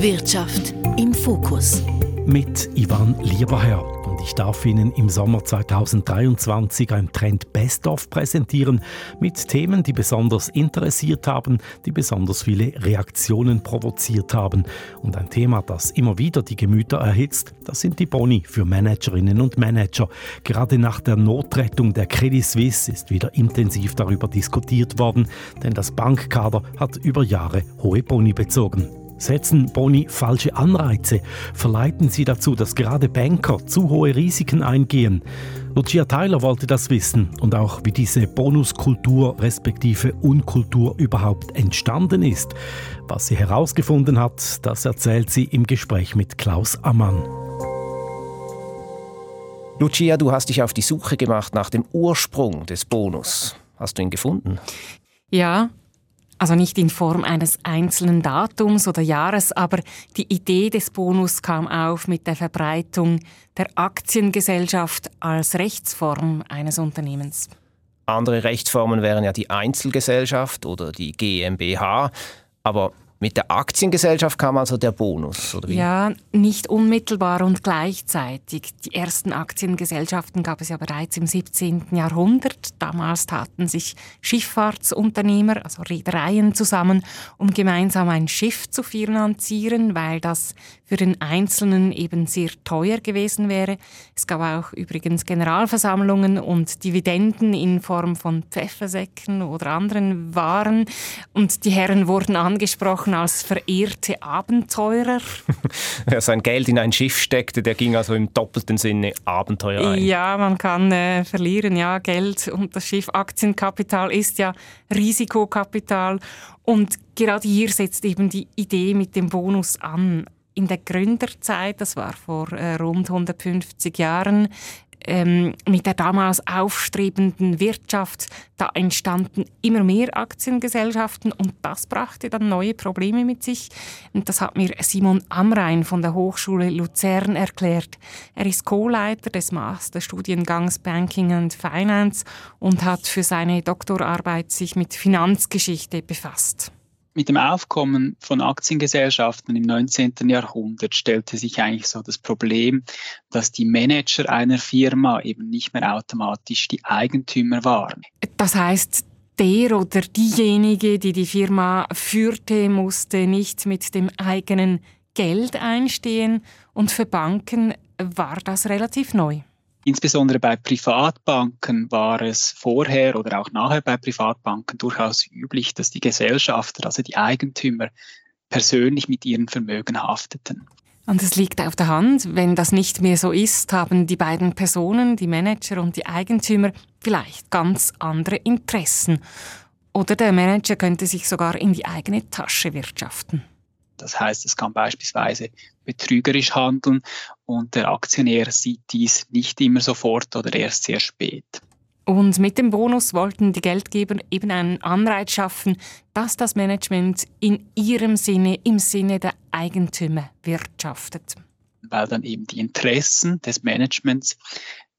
Wirtschaft im Fokus. Mit Ivan Lieberherr. Und ich darf Ihnen im Sommer 2023 ein Trend Best-of präsentieren mit Themen, die besonders interessiert haben, die besonders viele Reaktionen provoziert haben. Und ein Thema, das immer wieder die Gemüter erhitzt, das sind die Boni für Managerinnen und Manager. Gerade nach der Notrettung der Credit Suisse ist wieder intensiv darüber diskutiert worden, denn das Bankkader hat über Jahre hohe Boni bezogen. Setzen Boni falsche Anreize? Verleiten sie dazu, dass gerade Banker zu hohe Risiken eingehen? Lucia Tyler wollte das wissen und auch, wie diese Bonuskultur respektive Unkultur überhaupt entstanden ist. Was sie herausgefunden hat, das erzählt sie im Gespräch mit Klaus Ammann. Lucia, du hast dich auf die Suche gemacht nach dem Ursprung des Bonus. Hast du ihn gefunden? Ja, also nicht in Form eines einzelnen Datums oder Jahres, aber die Idee des Bonus kam auf mit der Verbreitung der Aktiengesellschaft als Rechtsform eines Unternehmens. Andere Rechtsformen wären ja die Einzelgesellschaft oder die GmbH, aber mit der Aktiengesellschaft kam also der Bonus, oder wie? Ja, nicht unmittelbar und gleichzeitig. Die ersten Aktiengesellschaften gab es ja bereits im 17. Jahrhundert. Damals taten sich Schifffahrtsunternehmer, also Reedereien zusammen, um gemeinsam ein Schiff zu finanzieren, weil das für den Einzelnen eben sehr teuer gewesen wäre. Es gab auch übrigens Generalversammlungen und Dividenden in Form von Pfeffersäcken oder anderen Waren. Und die Herren wurden angesprochen, gesprochen als verehrte Abenteurer. Wer sein Geld in ein Schiff steckte, der ging also im doppelten Sinne Abenteuer ein. Ja, man kann äh, verlieren, ja, Geld und das Schiff Aktienkapital ist ja Risikokapital und gerade hier setzt eben die Idee mit dem Bonus an in der Gründerzeit, das war vor äh, rund 150 Jahren, ähm, mit der damals aufstrebenden Wirtschaft, da entstanden immer mehr Aktiengesellschaften und das brachte dann neue Probleme mit sich. Und das hat mir Simon Amrein von der Hochschule Luzern erklärt. Er ist Co-Leiter des Masterstudiengangs Banking and Finance und hat für seine Doktorarbeit sich mit Finanzgeschichte befasst. Mit dem Aufkommen von Aktiengesellschaften im 19. Jahrhundert stellte sich eigentlich so das Problem, dass die Manager einer Firma eben nicht mehr automatisch die Eigentümer waren. Das heißt, der oder diejenige, die die Firma führte, musste nicht mit dem eigenen Geld einstehen und für Banken war das relativ neu. Insbesondere bei Privatbanken war es vorher oder auch nachher bei Privatbanken durchaus üblich, dass die Gesellschafter, also die Eigentümer, persönlich mit ihren Vermögen hafteten. Und es liegt auf der Hand, wenn das nicht mehr so ist, haben die beiden Personen, die Manager und die Eigentümer, vielleicht ganz andere Interessen. Oder der Manager könnte sich sogar in die eigene Tasche wirtschaften. Das heißt, es kann beispielsweise betrügerisch handeln und der Aktionär sieht dies nicht immer sofort oder erst sehr spät. Und mit dem Bonus wollten die Geldgeber eben einen Anreiz schaffen, dass das Management in ihrem Sinne, im Sinne der Eigentümer wirtschaftet. Weil dann eben die Interessen des Managements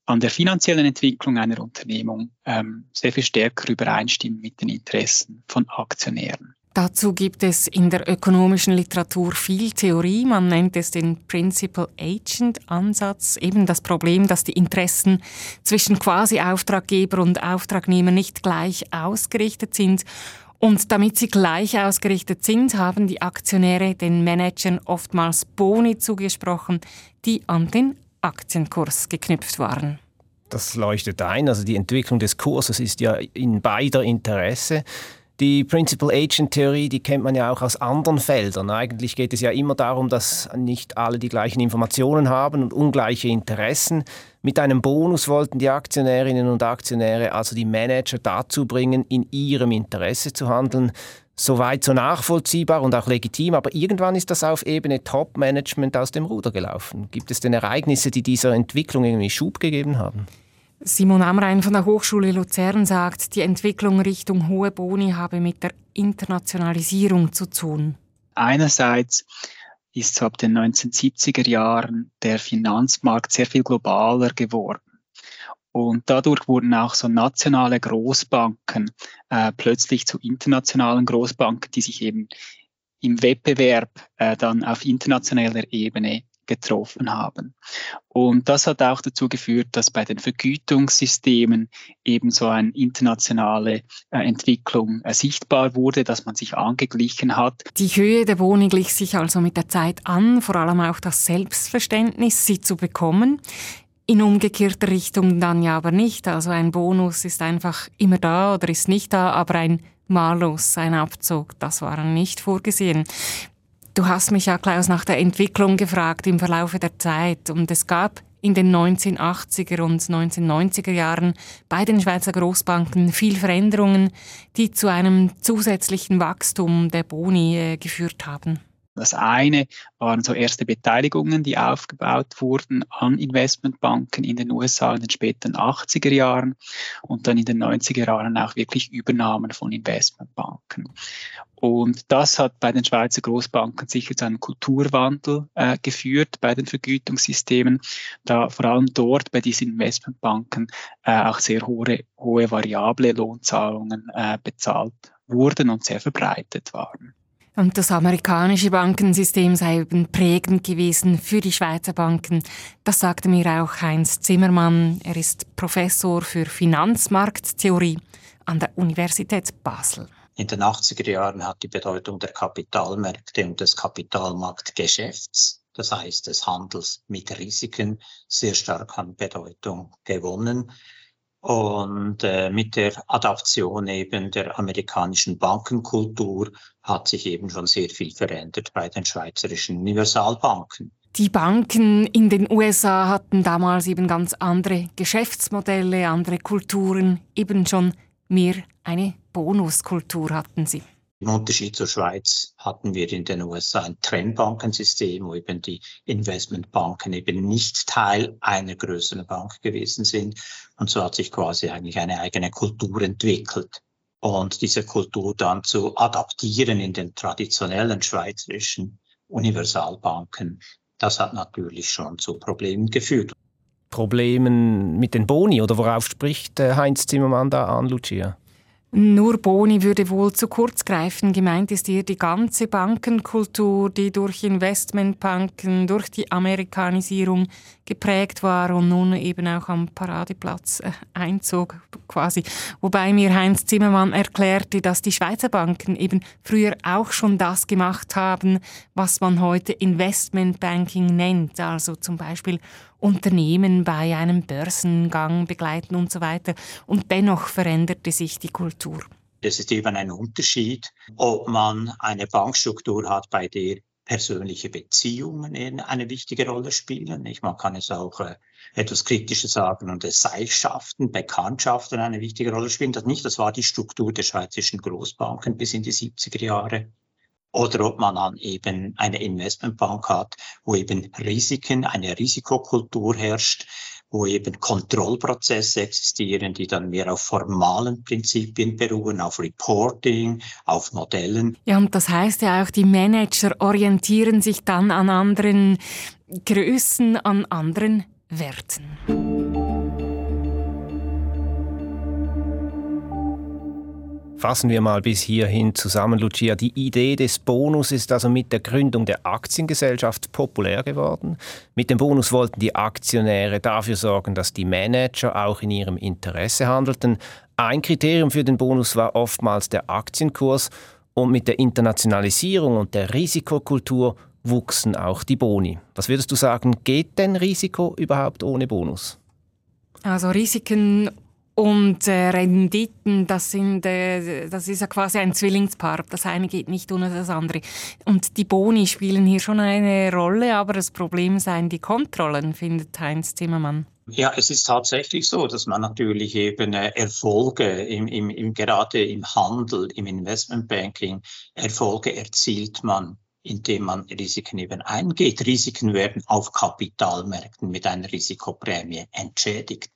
an der finanziellen Entwicklung einer Unternehmung ähm, sehr viel stärker übereinstimmen mit den Interessen von Aktionären. Dazu gibt es in der ökonomischen Literatur viel Theorie. Man nennt es den Principal Agent Ansatz. Eben das Problem, dass die Interessen zwischen quasi Auftraggeber und Auftragnehmer nicht gleich ausgerichtet sind. Und damit sie gleich ausgerichtet sind, haben die Aktionäre den Managern oftmals Boni zugesprochen, die an den Aktienkurs geknüpft waren. Das leuchtet ein. Also die Entwicklung des Kurses ist ja in beider Interesse. Die Principal Agent Theorie, die kennt man ja auch aus anderen Feldern. Eigentlich geht es ja immer darum, dass nicht alle die gleichen Informationen haben und ungleiche Interessen. Mit einem Bonus wollten die Aktionärinnen und Aktionäre also die Manager dazu bringen, in ihrem Interesse zu handeln. Soweit so nachvollziehbar und auch legitim, aber irgendwann ist das auf Ebene Top-Management aus dem Ruder gelaufen. Gibt es denn Ereignisse, die dieser Entwicklung irgendwie Schub gegeben haben? Simon Amrein von der Hochschule Luzern sagt, die Entwicklung Richtung hohe Boni habe mit der Internationalisierung zu tun. Einerseits ist ab den 1970er Jahren der Finanzmarkt sehr viel globaler geworden. Und dadurch wurden auch so nationale Großbanken äh, plötzlich zu internationalen Großbanken, die sich eben im Wettbewerb äh, dann auf internationaler Ebene getroffen haben. Und das hat auch dazu geführt, dass bei den Vergütungssystemen eben so eine internationale äh, Entwicklung äh, sichtbar wurde, dass man sich angeglichen hat. Die Höhe der Boni glich sich also mit der Zeit an, vor allem auch das Selbstverständnis, sie zu bekommen. In umgekehrter Richtung dann ja aber nicht. Also ein Bonus ist einfach immer da oder ist nicht da, aber ein Malus, ein Abzug, das war nicht vorgesehen. Du hast mich ja, Klaus, nach der Entwicklung gefragt im Verlaufe der Zeit. Und es gab in den 1980er und 1990er Jahren bei den Schweizer Großbanken viel Veränderungen, die zu einem zusätzlichen Wachstum der Boni äh, geführt haben. Das eine waren so erste Beteiligungen, die aufgebaut wurden an Investmentbanken in den USA in den späten 80er Jahren und dann in den 90er Jahren auch wirklich Übernahmen von Investmentbanken. Und das hat bei den Schweizer Großbanken sicher zu einem Kulturwandel äh, geführt bei den Vergütungssystemen, da vor allem dort bei diesen Investmentbanken äh, auch sehr hohe, hohe variable Lohnzahlungen äh, bezahlt wurden und sehr verbreitet waren. Und das amerikanische Bankensystem sei eben prägend gewesen für die Schweizer Banken. Das sagte mir auch Heinz Zimmermann. Er ist Professor für Finanzmarkttheorie an der Universität Basel. In den 80er Jahren hat die Bedeutung der Kapitalmärkte und des Kapitalmarktgeschäfts, das heißt des Handels mit Risiken, sehr stark an Bedeutung gewonnen. Und äh, mit der Adaption eben der amerikanischen Bankenkultur hat sich eben schon sehr viel verändert bei den schweizerischen Universalbanken. Die Banken in den USA hatten damals eben ganz andere Geschäftsmodelle, andere Kulturen, eben schon mehr eine Bonuskultur hatten sie. Im Unterschied zur Schweiz hatten wir in den USA ein Trennbankensystem, wo eben die Investmentbanken eben nicht Teil einer größeren Bank gewesen sind. Und so hat sich quasi eigentlich eine eigene Kultur entwickelt. Und diese Kultur dann zu adaptieren in den traditionellen schweizerischen Universalbanken, das hat natürlich schon zu Problemen geführt. Problemen mit den Boni oder worauf spricht äh, Heinz Zimmermann da an, Lucia? Nur Boni würde wohl zu kurz greifen. Gemeint ist hier die ganze Bankenkultur, die durch Investmentbanken, durch die Amerikanisierung geprägt war und nun eben auch am Paradeplatz äh, einzog quasi. Wobei mir Heinz Zimmermann erklärte, dass die Schweizer Banken eben früher auch schon das gemacht haben, was man heute Investmentbanking nennt. Also zum Beispiel Unternehmen bei einem Börsengang begleiten und so weiter. Und dennoch veränderte sich die Kultur. Es ist eben ein Unterschied, ob man eine Bankstruktur hat, bei der persönliche Beziehungen eine wichtige Rolle spielen. Man kann es auch äh, etwas Kritisches sagen und Seilschaften, Bekanntschaften eine wichtige Rolle spielen. Das nicht, das war die Struktur der schweizerischen Großbanken bis in die 70er Jahre oder ob man dann eben eine Investmentbank hat, wo eben Risiken, eine Risikokultur herrscht, wo eben Kontrollprozesse existieren, die dann mehr auf formalen Prinzipien beruhen, auf Reporting, auf Modellen. Ja, und das heißt ja auch, die Manager orientieren sich dann an anderen Größen, an anderen Werten. Fassen wir mal bis hierhin zusammen, Lucia. Die Idee des Bonus ist also mit der Gründung der Aktiengesellschaft populär geworden. Mit dem Bonus wollten die Aktionäre dafür sorgen, dass die Manager auch in ihrem Interesse handelten. Ein Kriterium für den Bonus war oftmals der Aktienkurs und mit der Internationalisierung und der Risikokultur wuchsen auch die Boni. Was würdest du sagen, geht denn Risiko überhaupt ohne Bonus? Also Risiken und äh, Renditen, das, sind, äh, das ist ja quasi ein Zwillingspaar. Das eine geht nicht ohne das andere. Und die Boni spielen hier schon eine Rolle, aber das Problem seien die Kontrollen, findet Heinz Zimmermann. Ja, es ist tatsächlich so, dass man natürlich eben äh, Erfolge im, im, im, gerade im Handel, im Investmentbanking, Erfolge erzielt man indem man Risiken eben eingeht. Risiken werden auf Kapitalmärkten mit einer Risikoprämie entschädigt.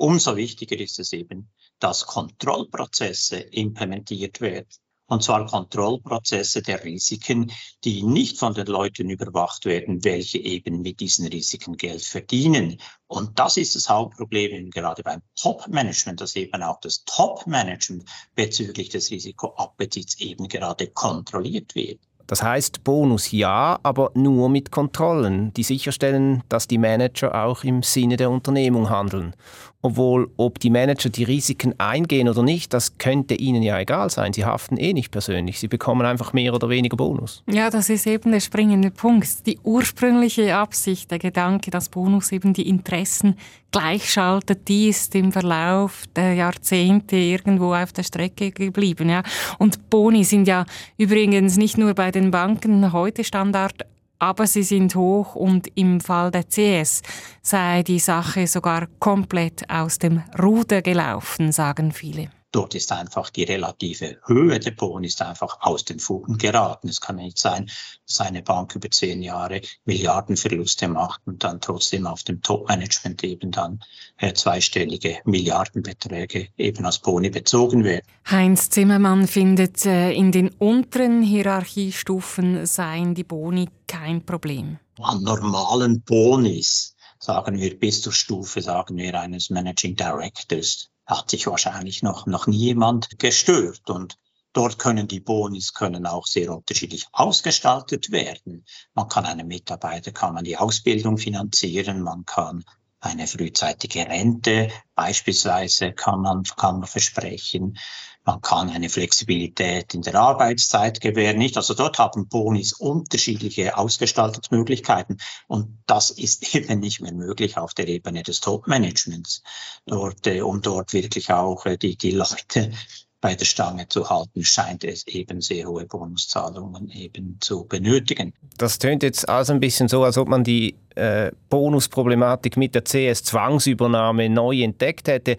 Umso wichtiger ist es eben, dass Kontrollprozesse implementiert werden. Und zwar Kontrollprozesse der Risiken, die nicht von den Leuten überwacht werden, welche eben mit diesen Risiken Geld verdienen. Und das ist das Hauptproblem gerade beim Top-Management, dass eben auch das Top-Management bezüglich des Risikoappetits eben gerade kontrolliert wird. Das heißt Bonus ja, aber nur mit Kontrollen, die sicherstellen, dass die Manager auch im Sinne der Unternehmung handeln. Obwohl, ob die Manager die Risiken eingehen oder nicht, das könnte ihnen ja egal sein. Sie haften eh nicht persönlich. Sie bekommen einfach mehr oder weniger Bonus. Ja, das ist eben der springende Punkt. Die ursprüngliche Absicht, der Gedanke, dass Bonus eben die Interessen gleichschaltet, die ist im Verlauf der Jahrzehnte irgendwo auf der Strecke geblieben. Ja. Und Boni sind ja übrigens nicht nur bei den Banken heute Standard, aber sie sind hoch und im Fall der CS sei die Sache sogar komplett aus dem Ruder gelaufen, sagen viele. Dort ist einfach die relative Höhe der Boni einfach aus den Fugen geraten. Es kann nicht sein, dass eine Bank über zehn Jahre Milliardenverluste macht und dann trotzdem auf dem Top-Management eben dann äh, zweistellige Milliardenbeträge eben als Boni bezogen werden. Heinz Zimmermann findet, äh, in den unteren Hierarchiestufen seien die Boni kein Problem. An normalen Bonis sagen wir bis zur Stufe, sagen wir, eines Managing Directors hat sich wahrscheinlich noch, noch nie jemand gestört. Und dort können die Bonis können auch sehr unterschiedlich ausgestaltet werden. Man kann einem Mitarbeiter, kann man die Ausbildung finanzieren, man kann eine frühzeitige Rente beispielsweise kann man, kann man versprechen. Man kann eine Flexibilität in der Arbeitszeit gewähren, nicht? Also dort haben Bonis unterschiedliche Ausgestaltungsmöglichkeiten und das ist eben nicht mehr möglich auf der Ebene des Top-Managements. Dort, äh, um dort wirklich auch äh, die, die Leute bei der Stange zu halten, scheint es eben sehr hohe Bonuszahlungen eben zu benötigen. Das tönt jetzt also ein bisschen so, als ob man die äh, Bonusproblematik mit der CS-Zwangsübernahme neu entdeckt hätte.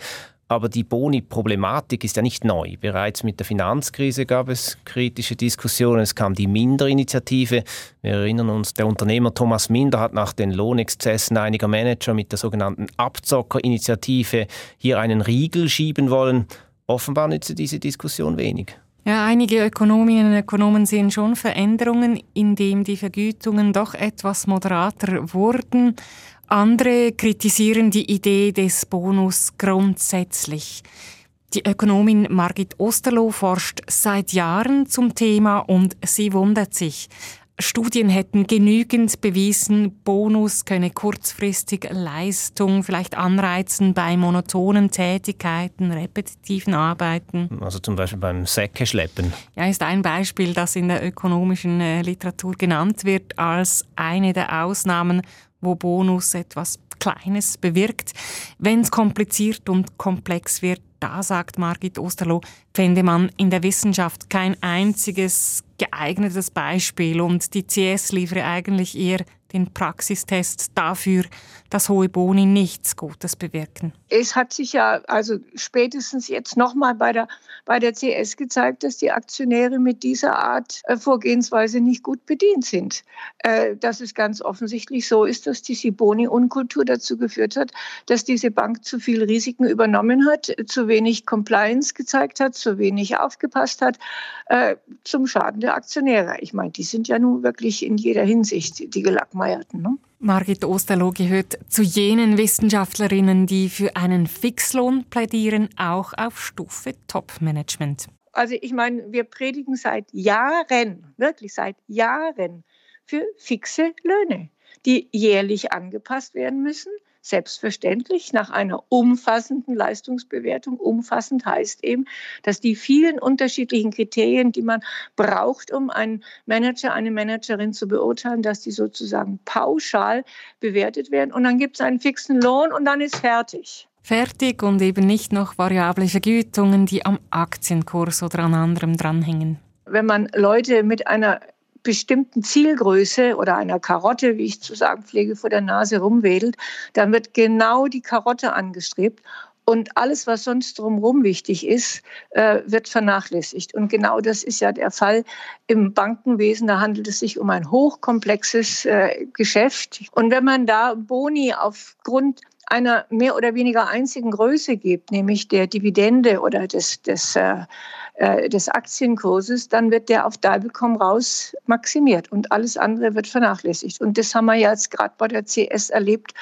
Aber die Boni-Problematik ist ja nicht neu. Bereits mit der Finanzkrise gab es kritische Diskussionen. Es kam die Minder-Initiative. Wir erinnern uns, der Unternehmer Thomas Minder hat nach den Lohnexzessen einiger Manager mit der sogenannten Abzocker-Initiative hier einen Riegel schieben wollen. Offenbar nützte diese Diskussion wenig. Ja, einige Ökonominnen und Ökonomen sehen schon Veränderungen, indem die Vergütungen doch etwas moderater wurden. Andere kritisieren die Idee des Bonus grundsätzlich. Die Ökonomin Margit Osterloh forscht seit Jahren zum Thema und sie wundert sich. Studien hätten genügend bewiesen, Bonus könne kurzfristig Leistung vielleicht anreizen bei monotonen Tätigkeiten, repetitiven Arbeiten. Also zum Beispiel beim Säckeschleppen. Ja, ist ein Beispiel, das in der ökonomischen äh, Literatur genannt wird als eine der Ausnahmen, wo Bonus etwas Kleines bewirkt. Wenn es kompliziert und komplex wird, da sagt Margit Osterloh, fände man in der Wissenschaft kein einziges geeignetes Beispiel und die CS liefere eigentlich eher den Praxistest dafür, dass hohe Boni nichts Gutes bewirken. Es hat sich ja also spätestens jetzt nochmal bei der, bei der CS gezeigt, dass die Aktionäre mit dieser Art äh, Vorgehensweise nicht gut bedient sind. Äh, dass es ganz offensichtlich so ist, dass die Boni-Unkultur dazu geführt hat, dass diese Bank zu viel Risiken übernommen hat, zu wenig Compliance gezeigt hat, zu wenig aufgepasst hat, äh, zum Schaden der Aktionäre. Ich meine, die sind ja nun wirklich in jeder Hinsicht die Gelackmeierten. Ne? Margit Osterloh gehört zu jenen Wissenschaftlerinnen, die für einen Fixlohn plädieren, auch auf Stufe Top-Management. Also ich meine, wir predigen seit Jahren, wirklich seit Jahren, für fixe Löhne, die jährlich angepasst werden müssen Selbstverständlich nach einer umfassenden Leistungsbewertung. Umfassend heißt eben, dass die vielen unterschiedlichen Kriterien, die man braucht, um einen Manager, eine Managerin zu beurteilen, dass die sozusagen pauschal bewertet werden. Und dann gibt es einen fixen Lohn und dann ist fertig. Fertig und eben nicht noch variable Vergütungen, die am Aktienkurs oder an anderem dranhängen. Wenn man Leute mit einer bestimmten Zielgröße oder einer Karotte, wie ich zu sagen pflege, vor der Nase rumwedelt, dann wird genau die Karotte angestrebt und alles, was sonst drumherum wichtig ist, äh, wird vernachlässigt. Und genau das ist ja der Fall im Bankenwesen. Da handelt es sich um ein hochkomplexes äh, Geschäft. Und wenn man da Boni aufgrund einer mehr oder weniger einzigen Größe gibt, nämlich der Dividende oder des, des, äh, des Aktienkurses, dann wird der auf Dalbecom raus maximiert und alles andere wird vernachlässigt. Und das haben wir ja jetzt gerade bei der CS erlebt,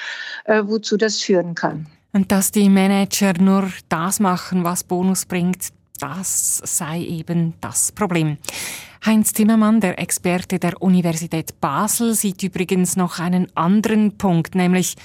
wozu das führen kann. Und dass die Manager nur das machen, was Bonus bringt, das sei eben das Problem. Heinz Zimmermann, der Experte der Universität Basel, sieht übrigens noch einen anderen Punkt, nämlich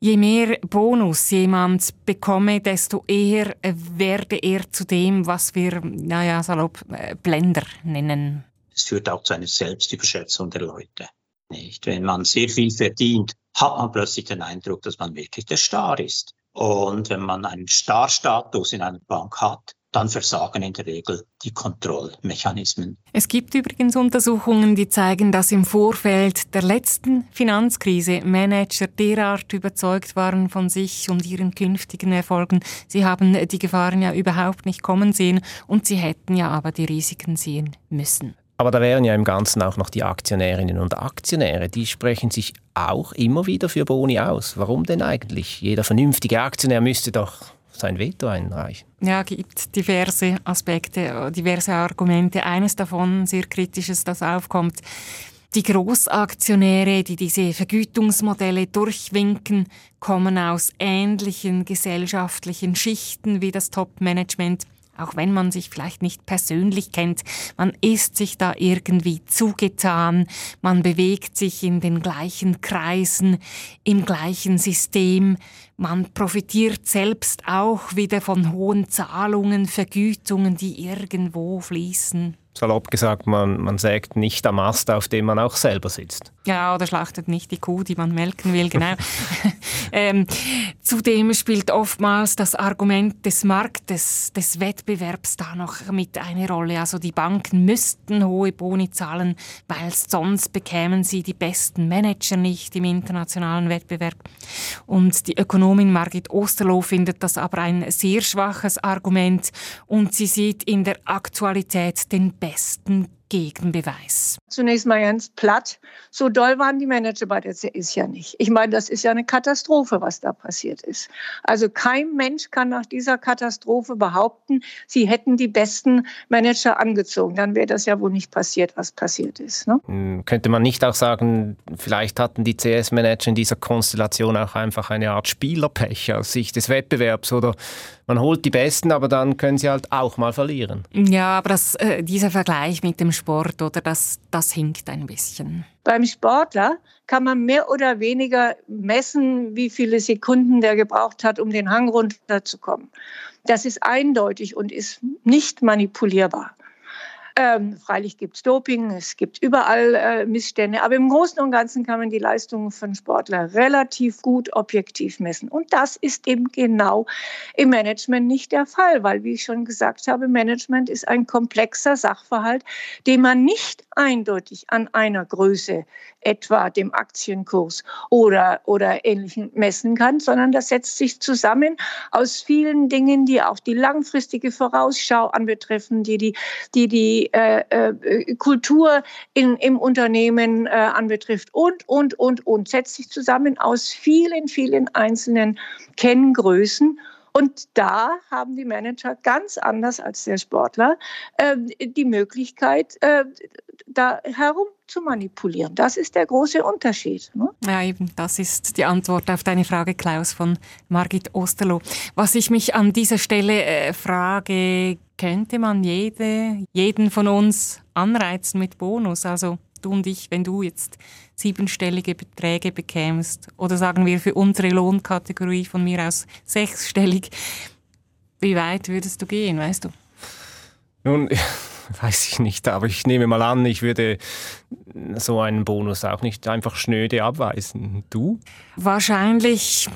je mehr Bonus jemand bekomme, desto eher werde er zu dem, was wir, naja, salopp, äh, Blender nennen. Es führt auch zu einer Selbstüberschätzung der Leute. Nicht? Wenn man sehr viel verdient, hat man plötzlich den Eindruck, dass man wirklich der Star ist. Und wenn man einen Starstatus in einer Bank hat, dann versagen in der Regel die Kontrollmechanismen. Es gibt übrigens Untersuchungen, die zeigen, dass im Vorfeld der letzten Finanzkrise Manager derart überzeugt waren von sich und ihren künftigen Erfolgen. Sie haben die Gefahren ja überhaupt nicht kommen sehen und sie hätten ja aber die Risiken sehen müssen. Aber da wären ja im Ganzen auch noch die Aktionärinnen und Aktionäre. Die sprechen sich auch immer wieder für Boni aus. Warum denn eigentlich? Jeder vernünftige Aktionär müsste doch sein Veto einreichen. Ja, gibt diverse Aspekte, diverse Argumente. Eines davon, sehr kritisches, das aufkommt. Die Großaktionäre, die diese Vergütungsmodelle durchwinken, kommen aus ähnlichen gesellschaftlichen Schichten wie das Top-Management auch wenn man sich vielleicht nicht persönlich kennt, man ist sich da irgendwie zugetan, man bewegt sich in den gleichen Kreisen, im gleichen System, man profitiert selbst auch wieder von hohen Zahlungen, Vergütungen, die irgendwo fließen salopp gesagt, man, man sägt nicht am Ast, auf dem man auch selber sitzt. Ja, oder schlachtet nicht die Kuh, die man melken will, genau. ähm, zudem spielt oftmals das Argument des Marktes, des Wettbewerbs da noch mit eine Rolle. Also die Banken müssten hohe Boni zahlen, weil sonst bekämen sie die besten Manager nicht im internationalen Wettbewerb. Und die Ökonomin Margit Osterloh findet das aber ein sehr schwaches Argument und sie sieht in der Aktualität den besten Gegenbeweis. Zunächst mal ganz platt. So doll waren die Manager bei der CIS ja nicht. Ich meine, das ist ja eine Katastrophe, was da passiert ist. Also kein Mensch kann nach dieser Katastrophe behaupten, sie hätten die besten Manager angezogen. Dann wäre das ja wohl nicht passiert, was passiert ist. Ne? Hm, könnte man nicht auch sagen, vielleicht hatten die CS-Manager in dieser Konstellation auch einfach eine Art Spielerpech aus Sicht des Wettbewerbs oder man holt die Besten, aber dann können sie halt auch mal verlieren. Ja, aber das, äh, dieser Vergleich mit dem Sport, oder das, das hinkt ein bisschen. Beim Sportler kann man mehr oder weniger messen, wie viele Sekunden der gebraucht hat, um den Hang runterzukommen. Das ist eindeutig und ist nicht manipulierbar. Ähm, freilich gibt es Doping, es gibt überall äh, Missstände, aber im Großen und Ganzen kann man die Leistungen von Sportlern relativ gut objektiv messen. Und das ist eben genau im Management nicht der Fall, weil, wie ich schon gesagt habe, Management ist ein komplexer Sachverhalt, den man nicht eindeutig an einer Größe, etwa dem Aktienkurs oder, oder ähnlichen, messen kann, sondern das setzt sich zusammen aus vielen Dingen, die auch die langfristige Vorausschau anbetreffen, die die, die, die äh, äh, Kultur in, im Unternehmen äh, anbetrifft und, und, und, und, setzt sich zusammen aus vielen, vielen einzelnen Kenngrößen. Und da haben die Manager ganz anders als der Sportler äh, die Möglichkeit, äh, da herum zu manipulieren. Das ist der große Unterschied. Ne? Ja, eben, das ist die Antwort auf deine Frage, Klaus, von Margit Osterloh. Was ich mich an dieser Stelle äh, frage, könnte man jede, jeden von uns anreizen mit Bonus? Also du und ich, wenn du jetzt siebenstellige Beträge bekämst oder sagen wir für unsere Lohnkategorie von mir aus sechsstellig, wie weit würdest du gehen, weißt du? Nun, weiß ich nicht, aber ich nehme mal an, ich würde so einen Bonus auch nicht einfach schnöde abweisen. Du? Wahrscheinlich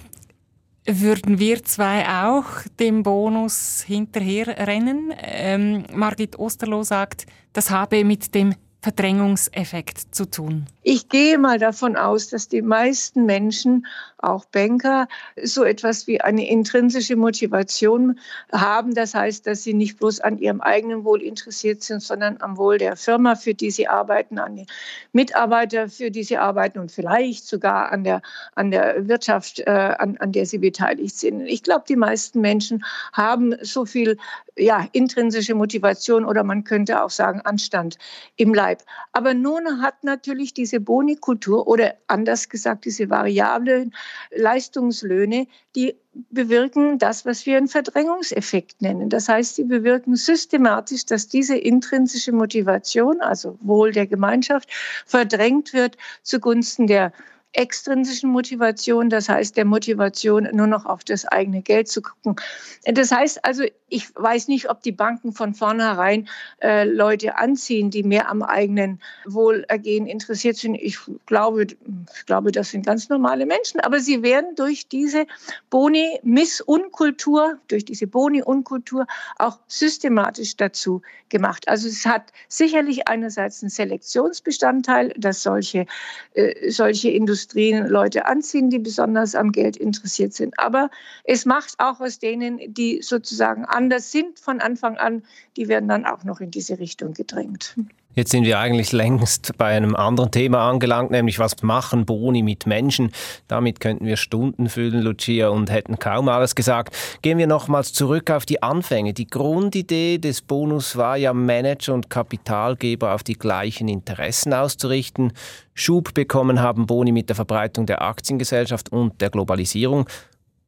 würden wir zwei auch dem Bonus hinterherrennen. Ähm, Margit Osterloh sagt, das habe mit dem Verdrängungseffekt zu tun? Ich gehe mal davon aus, dass die meisten Menschen, auch Banker, so etwas wie eine intrinsische Motivation haben. Das heißt, dass sie nicht bloß an ihrem eigenen Wohl interessiert sind, sondern am Wohl der Firma, für die sie arbeiten, an den Mitarbeiter, für die sie arbeiten und vielleicht sogar an der, an der Wirtschaft, äh, an, an der sie beteiligt sind. Ich glaube, die meisten Menschen haben so viel ja, intrinsische Motivation oder man könnte auch sagen Anstand im Leib. Aber nun hat natürlich die diese Bonikultur oder anders gesagt diese variablen Leistungslöne, die bewirken das, was wir einen Verdrängungseffekt nennen. Das heißt, sie bewirken systematisch, dass diese intrinsische Motivation, also Wohl der Gemeinschaft, verdrängt wird zugunsten der extrinsischen Motivation, das heißt der Motivation, nur noch auf das eigene Geld zu gucken. Das heißt also, ich weiß nicht, ob die Banken von vornherein äh, Leute anziehen, die mehr am eigenen Wohlergehen interessiert sind. Ich glaube, ich glaube, das sind ganz normale Menschen, aber sie werden durch diese Boni-Miss-Unkultur, durch diese Boni-Unkultur auch systematisch dazu gemacht. Also es hat sicherlich einerseits einen Selektionsbestandteil, dass solche, äh, solche Industrien Leute anziehen, die besonders am Geld interessiert sind. Aber es macht auch aus denen, die sozusagen anders sind von Anfang an, die werden dann auch noch in diese Richtung gedrängt. Jetzt sind wir eigentlich längst bei einem anderen Thema angelangt, nämlich was machen Boni mit Menschen. Damit könnten wir Stunden füllen, Lucia, und hätten kaum alles gesagt. Gehen wir nochmals zurück auf die Anfänge. Die Grundidee des Bonus war ja, Manager und Kapitalgeber auf die gleichen Interessen auszurichten. Schub bekommen haben Boni mit der Verbreitung der Aktiengesellschaft und der Globalisierung.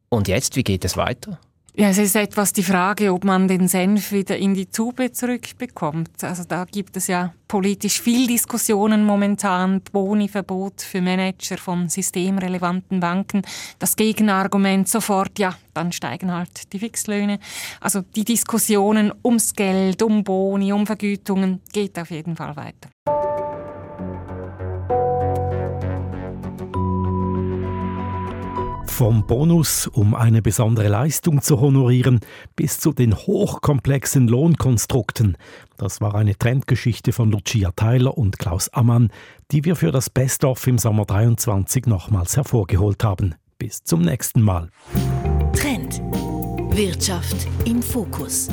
Und jetzt, wie geht es weiter? Ja, es ist etwas die Frage, ob man den Senf wieder in die Tube zurückbekommt. Also da gibt es ja politisch viel Diskussionen momentan. Boni-Verbot für Manager von systemrelevanten Banken. Das Gegenargument sofort, ja, dann steigen halt die Fixlöhne. Also die Diskussionen ums Geld, um Boni, um Vergütungen geht auf jeden Fall weiter. Vom Bonus, um eine besondere Leistung zu honorieren, bis zu den hochkomplexen Lohnkonstrukten. Das war eine Trendgeschichte von Lucia Tyler und Klaus Ammann, die wir für das Best-of im Sommer 23 nochmals hervorgeholt haben. Bis zum nächsten Mal. Trend. Wirtschaft im Fokus.